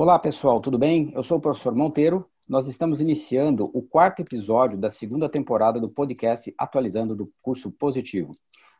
Olá, pessoal, tudo bem? Eu sou o professor Monteiro. Nós estamos iniciando o quarto episódio da segunda temporada do podcast Atualizando do Curso Positivo.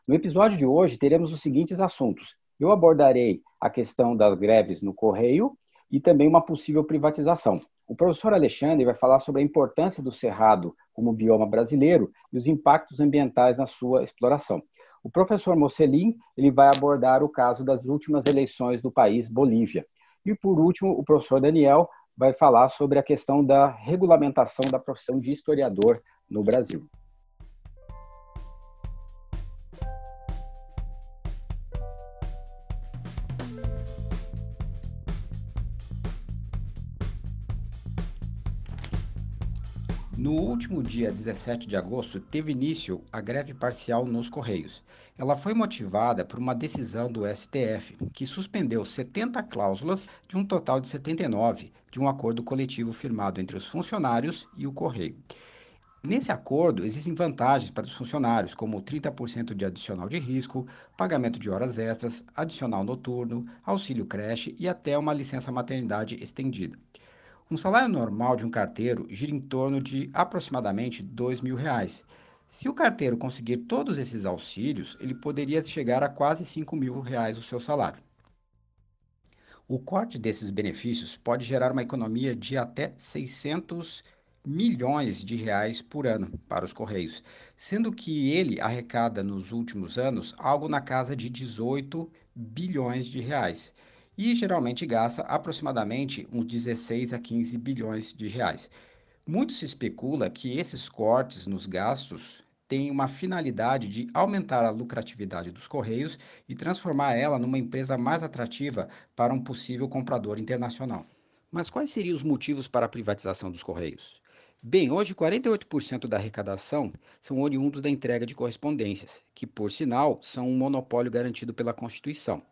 No episódio de hoje, teremos os seguintes assuntos. Eu abordarei a questão das greves no Correio e também uma possível privatização. O professor Alexandre vai falar sobre a importância do cerrado como bioma brasileiro e os impactos ambientais na sua exploração. O professor Mocelin ele vai abordar o caso das últimas eleições do país Bolívia. E por último, o professor Daniel vai falar sobre a questão da regulamentação da profissão de historiador no Brasil. No último dia 17 de agosto, teve início a greve parcial nos Correios. Ela foi motivada por uma decisão do STF, que suspendeu 70 cláusulas de um total de 79 de um acordo coletivo firmado entre os funcionários e o Correio. Nesse acordo, existem vantagens para os funcionários, como 30% de adicional de risco, pagamento de horas extras, adicional noturno, auxílio creche e até uma licença maternidade estendida. Um salário normal de um carteiro gira em torno de aproximadamente R$ mil reais. Se o carteiro conseguir todos esses auxílios, ele poderia chegar a quase R$ mil reais o seu salário. O corte desses benefícios pode gerar uma economia de até 600 milhões de reais por ano para os Correios, sendo que ele arrecada nos últimos anos algo na casa de 18 bilhões de reais e geralmente gasta aproximadamente uns 16 a 15 bilhões de reais. Muito se especula que esses cortes nos gastos têm uma finalidade de aumentar a lucratividade dos Correios e transformar ela numa empresa mais atrativa para um possível comprador internacional. Mas quais seriam os motivos para a privatização dos Correios? Bem, hoje 48% da arrecadação são oriundos da entrega de correspondências, que, por sinal, são um monopólio garantido pela Constituição.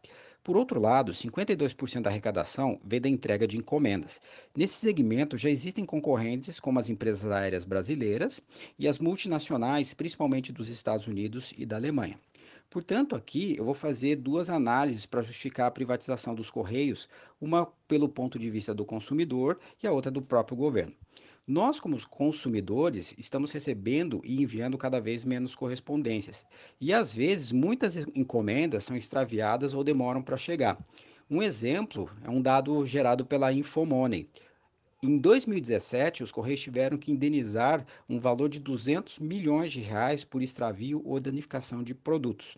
Por outro lado, 52% da arrecadação vem da entrega de encomendas. Nesse segmento já existem concorrentes como as empresas aéreas brasileiras e as multinacionais, principalmente dos Estados Unidos e da Alemanha. Portanto, aqui eu vou fazer duas análises para justificar a privatização dos Correios, uma pelo ponto de vista do consumidor e a outra do próprio governo. Nós, como consumidores, estamos recebendo e enviando cada vez menos correspondências. E às vezes, muitas encomendas são extraviadas ou demoram para chegar. Um exemplo é um dado gerado pela Infomoney. Em 2017, os Correios tiveram que indenizar um valor de 200 milhões de reais por extravio ou danificação de produtos.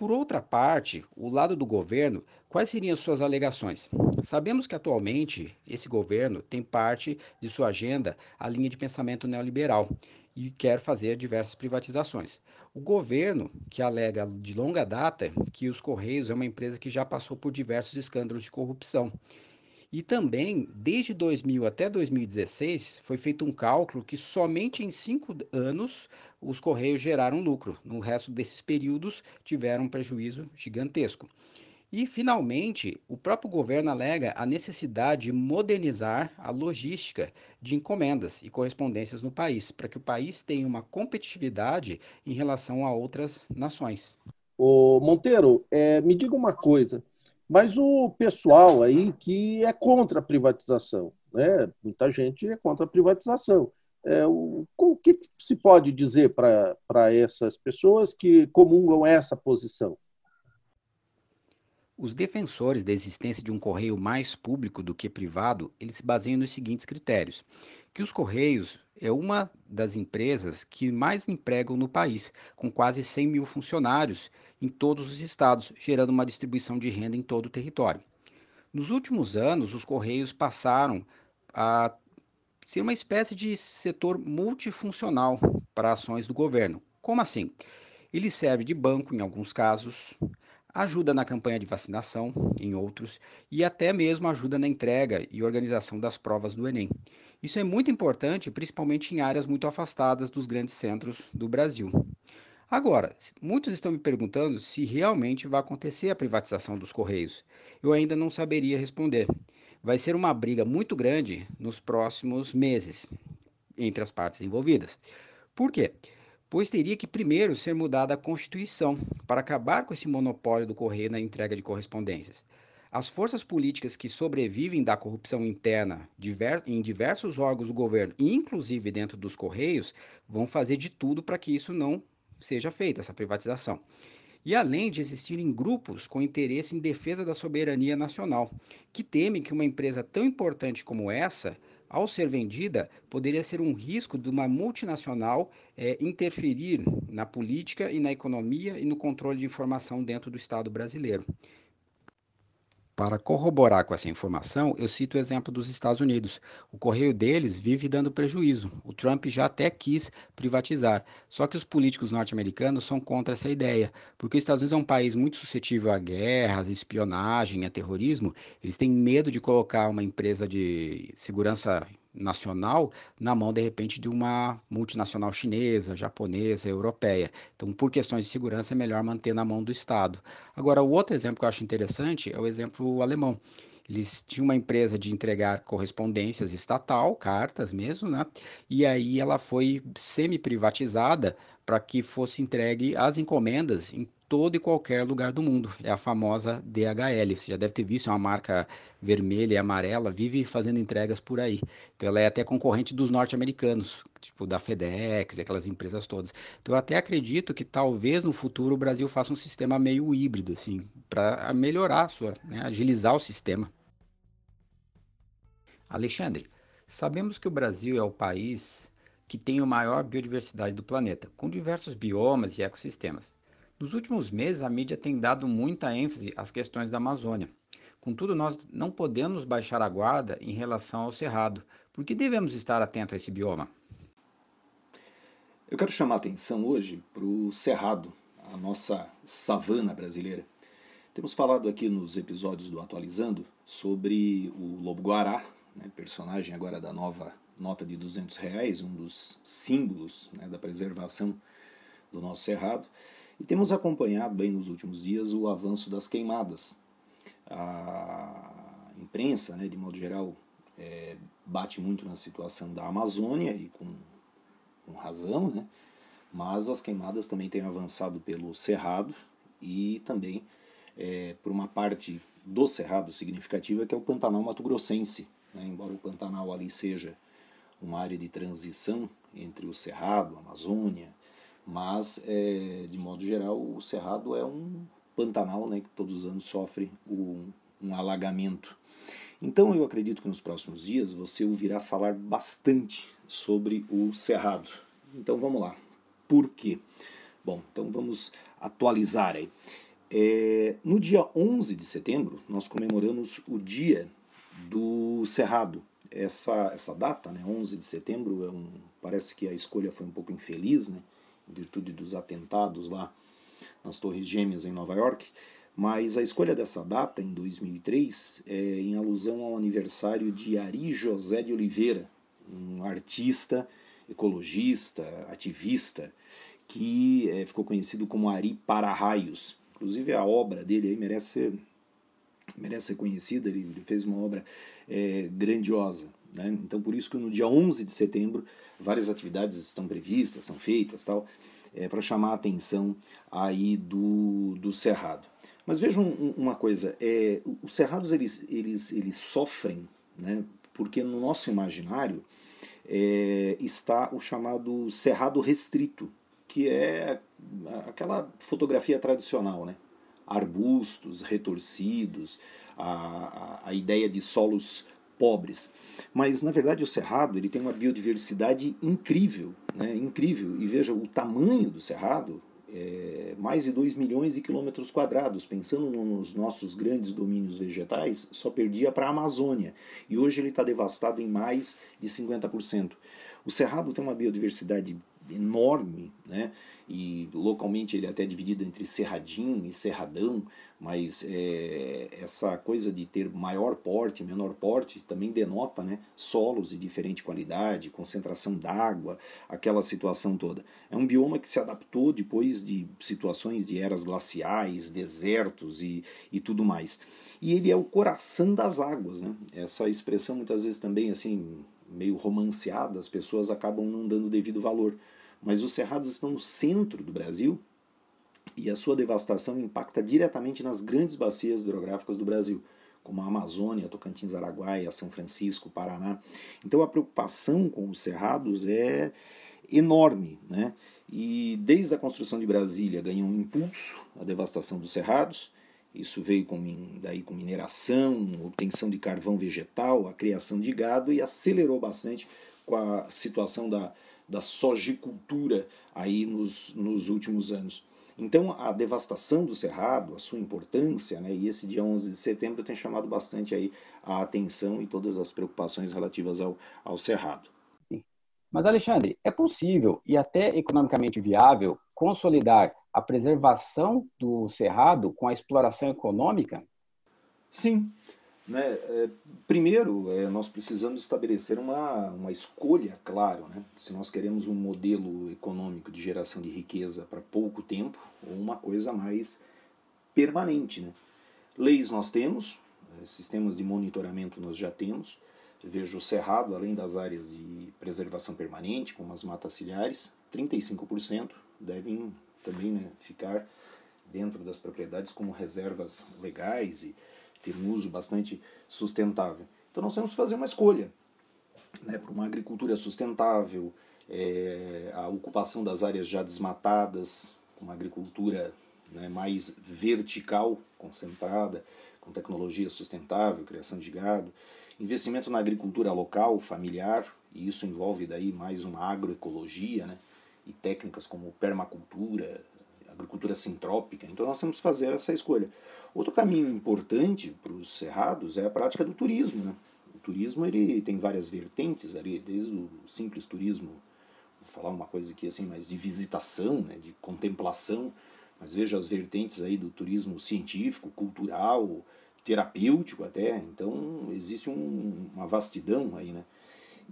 Por outra parte, o lado do governo, quais seriam suas alegações? Sabemos que atualmente esse governo tem parte de sua agenda a linha de pensamento neoliberal e quer fazer diversas privatizações. O governo, que alega de longa data que os Correios é uma empresa que já passou por diversos escândalos de corrupção e também, desde 2000 até 2016, foi feito um cálculo que somente em cinco anos os Correios geraram lucro. No resto desses períodos, tiveram um prejuízo gigantesco. E, finalmente, o próprio governo alega a necessidade de modernizar a logística de encomendas e correspondências no país, para que o país tenha uma competitividade em relação a outras nações. Ô Monteiro, é, me diga uma coisa mas o pessoal aí que é contra a privatização, né? muita gente é contra a privatização. É, o, o que se pode dizer para essas pessoas que comungam essa posição? Os defensores da existência de um correio mais público do que privado, eles se baseiam nos seguintes critérios: que os correios é uma das empresas que mais empregam no país, com quase 100 mil funcionários em todos os estados, gerando uma distribuição de renda em todo o território. Nos últimos anos, os Correios passaram a ser uma espécie de setor multifuncional para ações do governo. Como assim? Ele serve de banco em alguns casos, ajuda na campanha de vacinação em outros e até mesmo ajuda na entrega e organização das provas do Enem. Isso é muito importante, principalmente em áreas muito afastadas dos grandes centros do Brasil. Agora, muitos estão me perguntando se realmente vai acontecer a privatização dos Correios. Eu ainda não saberia responder. Vai ser uma briga muito grande nos próximos meses entre as partes envolvidas. Por quê? Pois teria que primeiro ser mudada a Constituição para acabar com esse monopólio do correio na entrega de correspondências. As forças políticas que sobrevivem da corrupção interna em diversos órgãos do governo, inclusive dentro dos Correios, vão fazer de tudo para que isso não seja feita, essa privatização. E além de existirem grupos com interesse em defesa da soberania nacional, que temem que uma empresa tão importante como essa, ao ser vendida, poderia ser um risco de uma multinacional é, interferir na política e na economia e no controle de informação dentro do Estado brasileiro. Para corroborar com essa informação, eu cito o exemplo dos Estados Unidos. O correio deles vive dando prejuízo. O Trump já até quis privatizar. Só que os políticos norte-americanos são contra essa ideia, porque os Estados Unidos é um país muito suscetível a guerras, espionagem, a terrorismo. Eles têm medo de colocar uma empresa de segurança nacional na mão, de repente, de uma multinacional chinesa, japonesa, europeia. Então, por questões de segurança, é melhor manter na mão do Estado. Agora, o outro exemplo que eu acho interessante é o exemplo alemão. Eles tinham uma empresa de entregar correspondências estatal, cartas mesmo, né? E aí ela foi semi-privatizada para que fosse entregue as encomendas em todo e qualquer lugar do mundo. É a famosa DHL. Você já deve ter visto, é uma marca vermelha e amarela, vive fazendo entregas por aí. Então ela é até concorrente dos norte-americanos, tipo da FedEx aquelas empresas todas. Então eu até acredito que talvez no futuro o Brasil faça um sistema meio híbrido, assim, para melhorar, sua, né, agilizar o sistema. Alexandre, sabemos que o Brasil é o país que tem a maior biodiversidade do planeta, com diversos biomas e ecossistemas. Nos últimos meses, a mídia tem dado muita ênfase às questões da Amazônia. Contudo, nós não podemos baixar a guarda em relação ao cerrado. Por que devemos estar atentos a esse bioma? Eu quero chamar a atenção hoje para o cerrado, a nossa savana brasileira. Temos falado aqui nos episódios do Atualizando sobre o lobo-guará, né, personagem agora da nova nota de 200 reais, um dos símbolos né, da preservação do nosso cerrado. E temos acompanhado bem nos últimos dias o avanço das queimadas. A imprensa, né, de modo geral, é, bate muito na situação da Amazônia e com, com razão, né? mas as queimadas também têm avançado pelo Cerrado e também é, por uma parte do Cerrado significativa que é o Pantanal Mato Grossense. Né? Embora o Pantanal ali seja uma área de transição entre o Cerrado, a Amazônia, mas, é, de modo geral, o Cerrado é um pantanal né, que todos os anos sofre um, um alagamento. Então eu acredito que nos próximos dias você ouvirá falar bastante sobre o Cerrado. Então vamos lá. Por quê? Bom, então vamos atualizar aí. É, no dia 11 de setembro, nós comemoramos o Dia do Cerrado. Essa, essa data, né, 11 de setembro, é um, parece que a escolha foi um pouco infeliz, né? Em virtude dos atentados lá nas Torres Gêmeas em Nova York, mas a escolha dessa data, em 2003, é em alusão ao aniversário de Ari José de Oliveira, um artista, ecologista, ativista, que é, ficou conhecido como Ari Para-Raios. Inclusive a obra dele aí merece ser, merece ser conhecida, ele, ele fez uma obra é, grandiosa. Né? Então por isso que no dia 11 de setembro várias atividades estão previstas, são feitas, tal, é, para chamar a atenção aí do, do cerrado. Mas vejam uma coisa, é, os cerrados eles, eles, eles sofrem, né, porque no nosso imaginário é, está o chamado cerrado restrito, que é aquela fotografia tradicional, né? arbustos retorcidos, a, a, a ideia de solos pobres. Mas na verdade o cerrado ele tem uma biodiversidade incrível, né? incrível. E veja o tamanho do cerrado, é mais de 2 milhões de quilômetros quadrados. Pensando nos nossos grandes domínios vegetais, só perdia para a Amazônia. E hoje ele está devastado em mais de 50%. O cerrado tem uma biodiversidade enorme, né? e localmente ele é até dividido entre Cerradinho e Cerradão, mas é, essa coisa de ter maior porte, menor porte, também denota né, solos de diferente qualidade, concentração d'água, aquela situação toda. É um bioma que se adaptou depois de situações de eras glaciais, desertos e, e tudo mais. E ele é o coração das águas. Né? Essa expressão muitas vezes também assim meio romanceada, as pessoas acabam não dando devido valor mas os cerrados estão no centro do Brasil e a sua devastação impacta diretamente nas grandes bacias hidrográficas do Brasil, como a Amazônia, Tocantins, Araguaia, São Francisco, Paraná. Então a preocupação com os cerrados é enorme, né? E desde a construção de Brasília ganhou um impulso a devastação dos cerrados. Isso veio com, daí com mineração, obtenção de carvão vegetal, a criação de gado e acelerou bastante com a situação da, da sojicultura aí nos, nos últimos anos. Então, a devastação do Cerrado, a sua importância, né, e esse dia 11 de setembro tem chamado bastante aí a atenção e todas as preocupações relativas ao, ao Cerrado. Mas, Alexandre, é possível e até economicamente viável consolidar a preservação do Cerrado com a exploração econômica? Sim, né? É, primeiro, é, nós precisamos estabelecer uma, uma escolha, claro. Né? Se nós queremos um modelo econômico de geração de riqueza para pouco tempo ou uma coisa mais permanente. Né? Leis nós temos, é, sistemas de monitoramento nós já temos. Eu vejo o Cerrado, além das áreas de preservação permanente, como as matas ciliares, 35% devem também né, ficar dentro das propriedades como reservas legais e ter um uso bastante sustentável. Então nós temos que fazer uma escolha né, para uma agricultura sustentável, é, a ocupação das áreas já desmatadas, uma agricultura né, mais vertical, concentrada, com tecnologia sustentável, criação de gado, investimento na agricultura local, familiar, e isso envolve daí mais uma agroecologia, né, e técnicas como permacultura, agricultura sintrópica. Então nós temos que fazer essa escolha. Outro caminho importante para os cerrados é a prática do turismo. Né? O turismo ele tem várias vertentes ali, desde o simples turismo, vou falar uma coisa aqui assim, mais de visitação, né, de contemplação, mas veja as vertentes aí do turismo científico, cultural, terapêutico até. Então existe um, uma vastidão aí, né?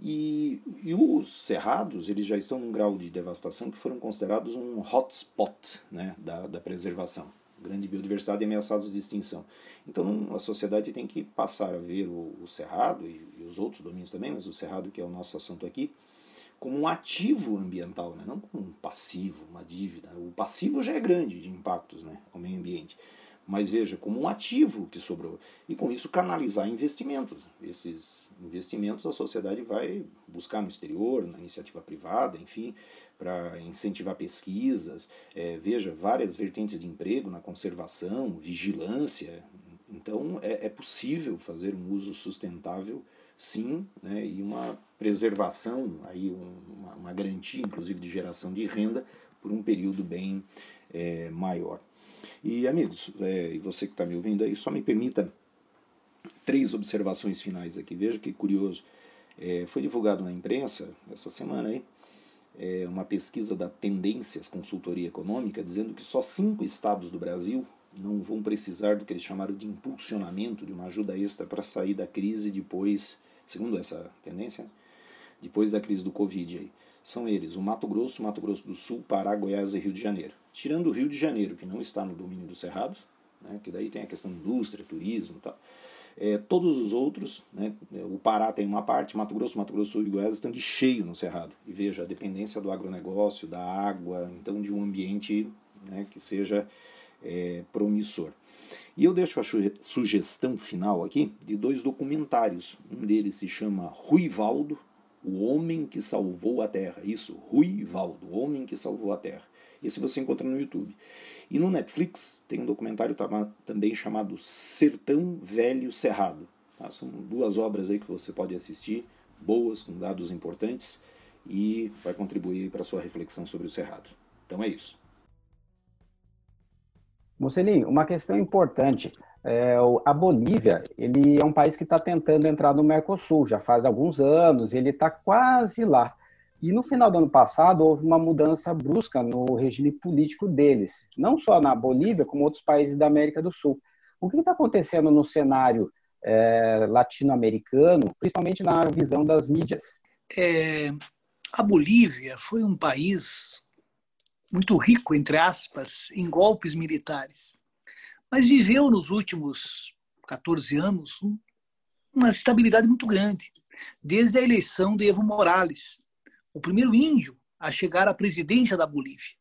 E, e, os cerrados eles já estão num grau de devastação que foram considerados um hotspot né, da, da preservação. Grande biodiversidade ameaçados de extinção. Então a sociedade tem que passar a ver o, o cerrado e, e, os outros domínios também, mas o cerrado que é o nosso assunto aqui, como um ativo ambiental, né? não como um passivo, uma dívida. O passivo já é grande de impactos né, ao meio ambiente mas veja, como um ativo que sobrou. E com isso canalizar investimentos. Esses investimentos a sociedade vai buscar no exterior, na iniciativa privada, enfim, para incentivar pesquisas. É, veja, várias vertentes de emprego na conservação, vigilância. Então é, é possível fazer um uso sustentável, sim, né, e uma preservação, aí uma, uma garantia, inclusive, de geração de renda por um período bem é, maior. E amigos, é, e você que está me ouvindo aí, só me permita três observações finais aqui. Veja que curioso. É, foi divulgado na imprensa essa semana aí é, uma pesquisa da Tendências Consultoria Econômica dizendo que só cinco estados do Brasil não vão precisar do que eles chamaram de impulsionamento, de uma ajuda extra para sair da crise depois, segundo essa tendência, né? depois da crise do Covid aí são eles o Mato Grosso, Mato Grosso do Sul, Pará, Goiás e Rio de Janeiro. Tirando o Rio de Janeiro, que não está no domínio dos Cerrados, né, que daí tem a questão indústria, turismo e tal. É, todos os outros, né, o Pará tem uma parte, Mato Grosso, Mato Grosso Sul e Goiás estão de cheio no Cerrado. E veja, a dependência do agronegócio, da água, então de um ambiente né, que seja é, promissor. E eu deixo a sugestão final aqui de dois documentários. Um deles se chama Ruivaldo, o Homem que Salvou a Terra. Isso, Rui Valdo, O Homem que Salvou a Terra. Esse você encontra no YouTube. E no Netflix tem um documentário também chamado Sertão Velho Cerrado. Tá? São duas obras aí que você pode assistir, boas, com dados importantes, e vai contribuir para a sua reflexão sobre o Cerrado. Então é isso. Mocelin, uma questão importante. É, a Bolívia, ele é um país que está tentando entrar no Mercosul já faz alguns anos, ele está quase lá. E no final do ano passado houve uma mudança brusca no regime político deles, não só na Bolívia, como outros países da América do Sul. O que está acontecendo no cenário é, latino-americano, principalmente na visão das mídias? É, a Bolívia foi um país muito rico, entre aspas, em golpes militares mas viveu nos últimos 14 anos uma estabilidade muito grande, desde a eleição de Evo Morales, o primeiro índio a chegar à presidência da Bolívia.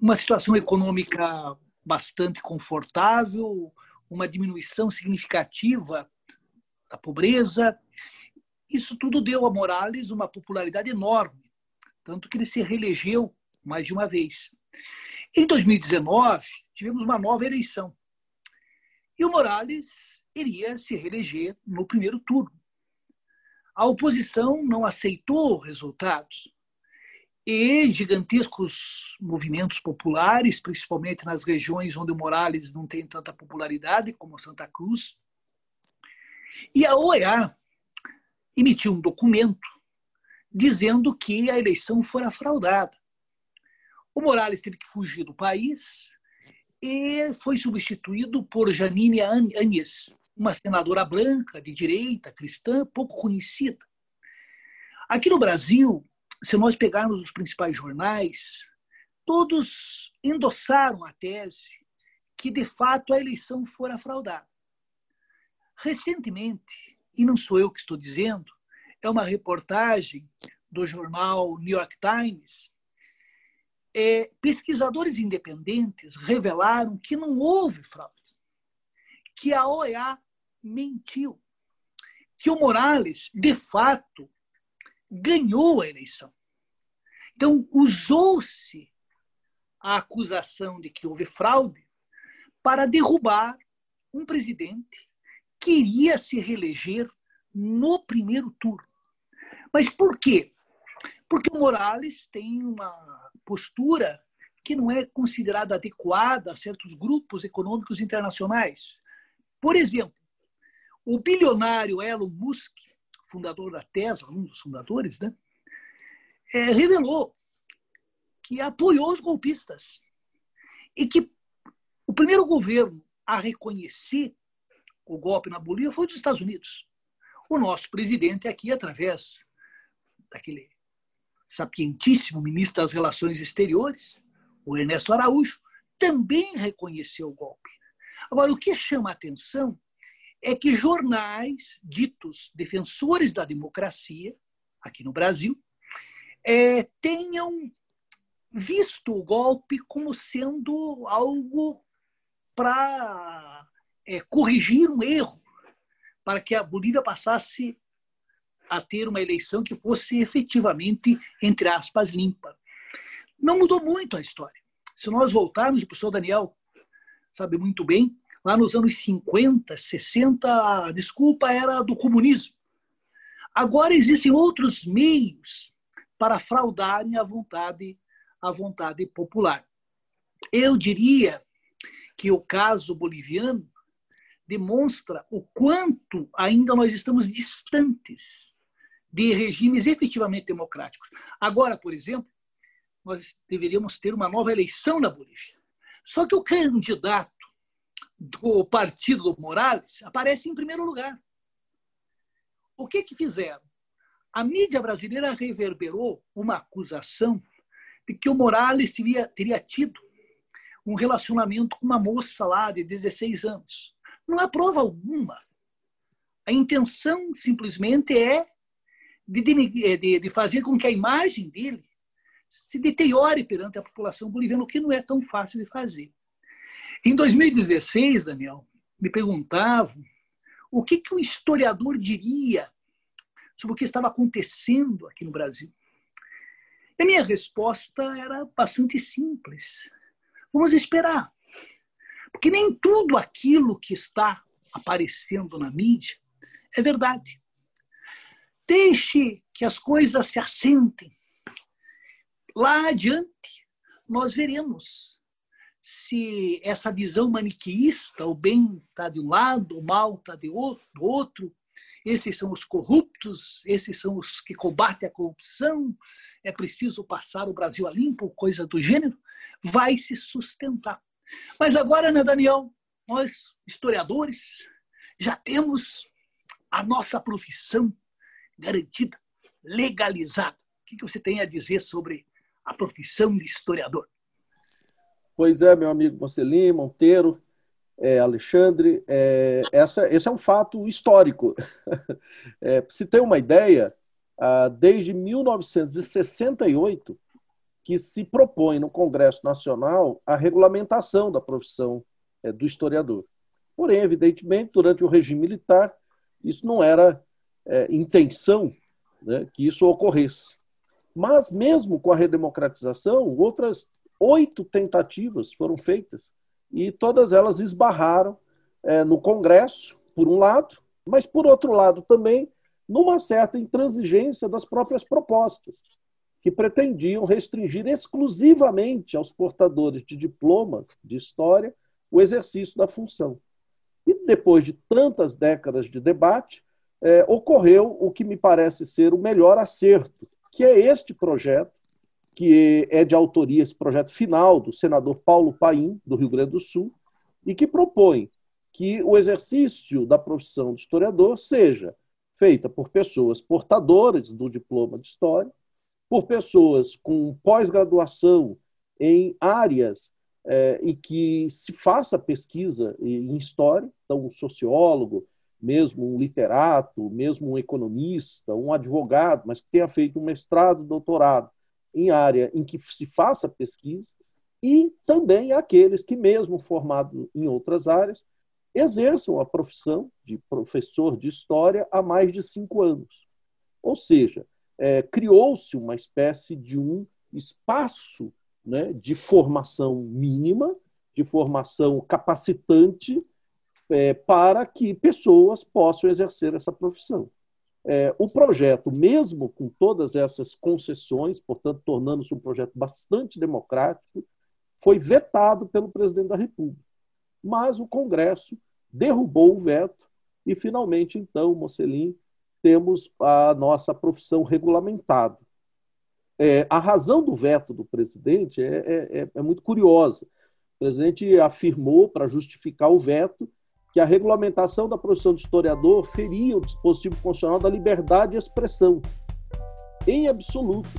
Uma situação econômica bastante confortável, uma diminuição significativa da pobreza. Isso tudo deu a Morales uma popularidade enorme, tanto que ele se reelegeu mais de uma vez. Em 2019, tivemos uma nova eleição. E o Morales iria se reeleger no primeiro turno. A oposição não aceitou resultados e gigantescos movimentos populares, principalmente nas regiões onde o Morales não tem tanta popularidade, como Santa Cruz. E a OEA emitiu um documento dizendo que a eleição fora fraudada. O Morales teve que fugir do país e foi substituído por Janine Agnes, uma senadora branca, de direita, cristã, pouco conhecida. Aqui no Brasil, se nós pegarmos os principais jornais, todos endossaram a tese que, de fato, a eleição fora fraudada. Recentemente, e não sou eu que estou dizendo, é uma reportagem do jornal New York Times, é, pesquisadores independentes revelaram que não houve fraude, que a OEA mentiu, que o Morales, de fato, ganhou a eleição. Então, usou-se a acusação de que houve fraude para derrubar um presidente que iria se reeleger no primeiro turno. Mas por quê? Porque o Morales tem uma postura que não é considerada adequada a certos grupos econômicos internacionais. Por exemplo, o bilionário Elon Musk, fundador da Tesla, um dos fundadores, né, é, revelou que apoiou os golpistas e que o primeiro governo a reconhecer o golpe na Bolívia foi dos Estados Unidos. O nosso presidente aqui, através daquele sapientíssimo ministro das Relações Exteriores, o Ernesto Araújo, também reconheceu o golpe. Agora, o que chama a atenção é que jornais ditos defensores da democracia, aqui no Brasil, é, tenham visto o golpe como sendo algo para é, corrigir um erro, para que a Bolívia passasse a ter uma eleição que fosse efetivamente, entre aspas, limpa. Não mudou muito a história. Se nós voltarmos, o professor Daniel sabe muito bem, lá nos anos 50, 60, a desculpa era do comunismo. Agora existem outros meios para fraudarem a vontade, a vontade popular. Eu diria que o caso boliviano demonstra o quanto ainda nós estamos distantes de regimes efetivamente democráticos. Agora, por exemplo, nós deveríamos ter uma nova eleição na Bolívia. Só que o candidato do partido do Morales aparece em primeiro lugar. O que, que fizeram? A mídia brasileira reverberou uma acusação de que o Morales teria, teria tido um relacionamento com uma moça lá de 16 anos. Não há prova alguma. A intenção simplesmente é de, de, de fazer com que a imagem dele se deteriore perante a população boliviana, o que não é tão fácil de fazer. Em 2016, Daniel, me perguntavam o que, que o historiador diria sobre o que estava acontecendo aqui no Brasil. E a minha resposta era bastante simples. Vamos esperar. Porque nem tudo aquilo que está aparecendo na mídia é verdade. Deixe que as coisas se assentem. Lá adiante, nós veremos se essa visão maniqueísta, o bem está de um lado, o mal está do outro, esses são os corruptos, esses são os que combatem a corrupção, é preciso passar o Brasil a limpo, coisa do gênero, vai se sustentar. Mas agora, né, Daniel, nós, historiadores, já temos a nossa profissão garantida, legalizada. O que você tem a dizer sobre a profissão de historiador? Pois é, meu amigo Mocelin, Monteiro, é, Alexandre, é, essa, esse é um fato histórico. É, se ter uma ideia, ah, desde 1968 que se propõe no Congresso Nacional a regulamentação da profissão é, do historiador. Porém, evidentemente, durante o regime militar, isso não era é, intenção né, que isso ocorresse. Mas, mesmo com a redemocratização, outras oito tentativas foram feitas e todas elas esbarraram é, no Congresso, por um lado, mas, por outro lado, também numa certa intransigência das próprias propostas, que pretendiam restringir exclusivamente aos portadores de diplomas de história o exercício da função. E depois de tantas décadas de debate, é, ocorreu o que me parece ser o melhor acerto, que é este projeto, que é de autoria, esse projeto final do senador Paulo Paim, do Rio Grande do Sul, e que propõe que o exercício da profissão de historiador seja feita por pessoas portadoras do diploma de história, por pessoas com pós-graduação em áreas é, e que se faça pesquisa em história, então um sociólogo, mesmo um literato, mesmo um economista, um advogado, mas que tenha feito um mestrado, doutorado em área em que se faça pesquisa, e também aqueles que, mesmo formados em outras áreas, exerçam a profissão de professor de história há mais de cinco anos. Ou seja, é, criou-se uma espécie de um espaço né, de formação mínima, de formação capacitante, é, para que pessoas possam exercer essa profissão. É, o projeto, mesmo com todas essas concessões, portanto, tornando-se um projeto bastante democrático, foi vetado pelo presidente da República. Mas o Congresso derrubou o veto e, finalmente, então, Mocelin, temos a nossa profissão regulamentada. É, a razão do veto do presidente é, é, é, é muito curiosa. O presidente afirmou, para justificar o veto, que a regulamentação da profissão de historiador feria o dispositivo constitucional da liberdade de expressão. Em absoluto,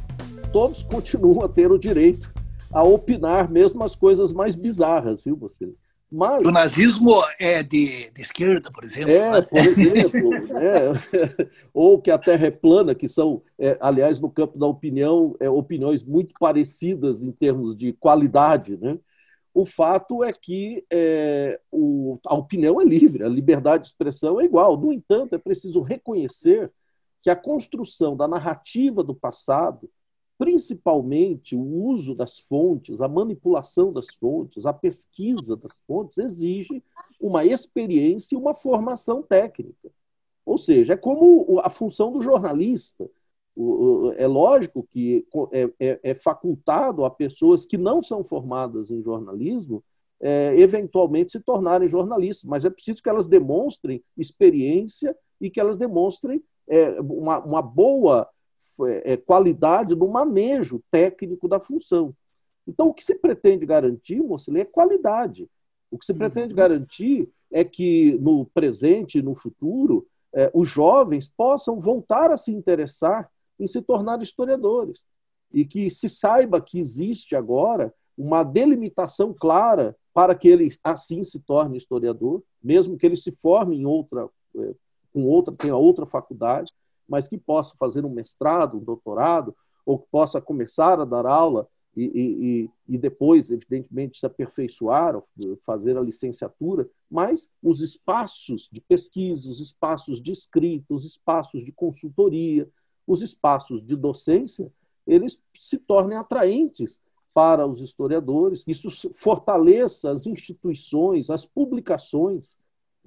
todos continuam a ter o direito a opinar mesmo as coisas mais bizarras, viu, você? Mas, o nazismo é de, de esquerda, por exemplo. É, né? por exemplo. é, ou que a Terra é plana, que são, é, aliás, no campo da opinião, é, opiniões muito parecidas em termos de qualidade. Né? O fato é que é, o, a opinião é livre, a liberdade de expressão é igual. No entanto, é preciso reconhecer que a construção da narrativa do passado principalmente o uso das fontes, a manipulação das fontes, a pesquisa das fontes, exige uma experiência e uma formação técnica. Ou seja, é como a função do jornalista. É lógico que é, é, é facultado a pessoas que não são formadas em jornalismo é, eventualmente se tornarem jornalistas, mas é preciso que elas demonstrem experiência e que elas demonstrem é, uma, uma boa qualidade no manejo técnico da função. Então, o que se pretende garantir, Mocelê, é qualidade. O que se pretende uhum. garantir é que no presente e no futuro os jovens possam voltar a se interessar em se tornar historiadores. E que se saiba que existe agora uma delimitação clara para que ele assim se torne historiador, mesmo que ele se forme em outra, é, com outra, tenha outra faculdade, mas que possa fazer um mestrado, um doutorado, ou que possa começar a dar aula e, e, e depois, evidentemente, se aperfeiçoar, fazer a licenciatura, mas os espaços de pesquisa, os espaços de escrita, os espaços de consultoria, os espaços de docência, eles se tornem atraentes para os historiadores, isso fortaleça as instituições, as publicações,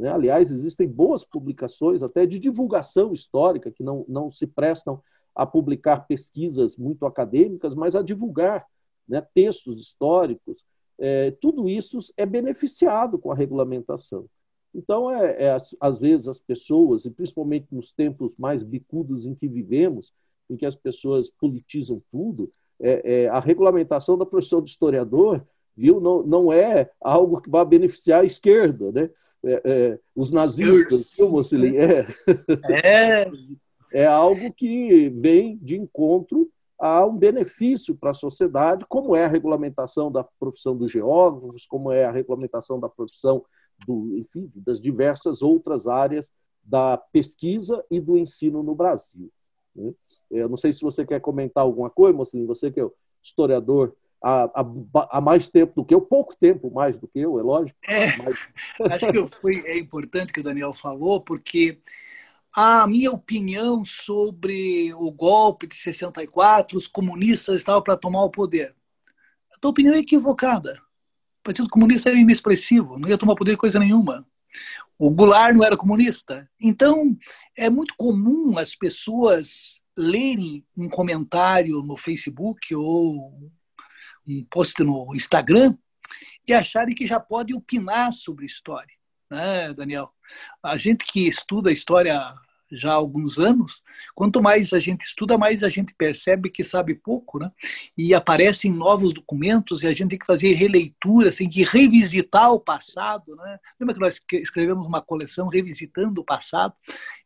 né? Aliás, existem boas publicações, até de divulgação histórica, que não, não se prestam a publicar pesquisas muito acadêmicas, mas a divulgar né, textos históricos. É, tudo isso é beneficiado com a regulamentação. Então, é, é, às vezes, as pessoas, e principalmente nos tempos mais bicudos em que vivemos, em que as pessoas politizam tudo, é, é a regulamentação da profissão de historiador viu, não, não é algo que vai beneficiar a esquerda. Né? é, é, os nazistas, viu, Mocelin? É. é. é algo que vem de encontro a um benefício para a sociedade, como é a regulamentação da profissão dos geógrafos, como é a regulamentação da profissão do, enfim, das diversas outras áreas da pesquisa e do ensino no Brasil. Né? Eu não sei se você quer comentar alguma coisa, Mocelin, você que é historiador há, há, há, mais tempo do que eu, pouco tempo mais do que eu, é lógico. É, mas... Acho que foi, é importante que o Daniel falou, porque a minha opinião sobre o golpe de 64, os comunistas estavam para tomar o poder. A tua opinião é equivocada. O Partido Comunista era inexpressivo, não ia tomar poder coisa nenhuma. O Goulart não era comunista. Então, é muito comum as pessoas lerem um comentário no Facebook ou um post no Instagram e acharem que já pode opinar sobre história, né, Daniel? A gente que estuda a história já há alguns anos, quanto mais a gente estuda, mais a gente percebe que sabe pouco, né? E aparecem novos documentos e a gente tem que fazer releituras, tem que revisitar o passado, né? Lembra que nós escrevemos uma coleção revisitando o passado,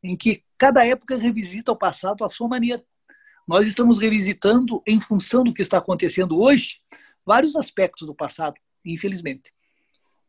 em que cada época revisita o passado à sua maneira. Nós estamos revisitando, em função do que está acontecendo hoje, vários aspectos do passado, infelizmente.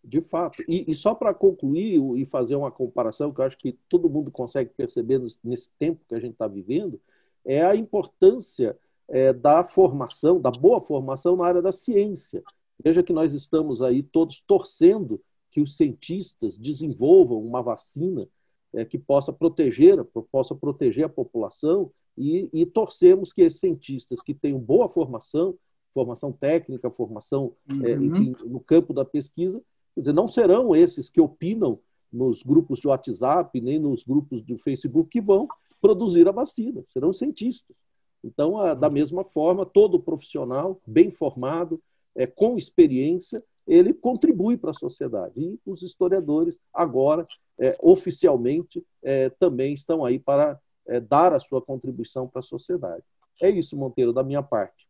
De fato. E, e só para concluir e fazer uma comparação que eu acho que todo mundo consegue perceber nesse tempo que a gente está vivendo, é a importância é, da formação, da boa formação na área da ciência. Veja que nós estamos aí todos torcendo que os cientistas desenvolvam uma vacina é, que possa proteger, possa proteger a população e, e torcemos que esses cientistas que tenham boa formação, formação técnica, formação é, uhum. enfim, no campo da pesquisa, Quer dizer, não serão esses que opinam nos grupos de WhatsApp, nem nos grupos do Facebook que vão produzir a vacina, serão cientistas. Então, da mesma forma, todo profissional bem formado, é, com experiência, ele contribui para a sociedade. E os historiadores, agora, é, oficialmente, é, também estão aí para é, dar a sua contribuição para a sociedade. É isso, Monteiro, da minha parte.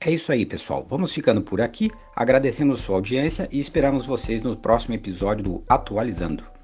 É isso aí, pessoal. Vamos ficando por aqui. Agradecemos sua audiência e esperamos vocês no próximo episódio do Atualizando.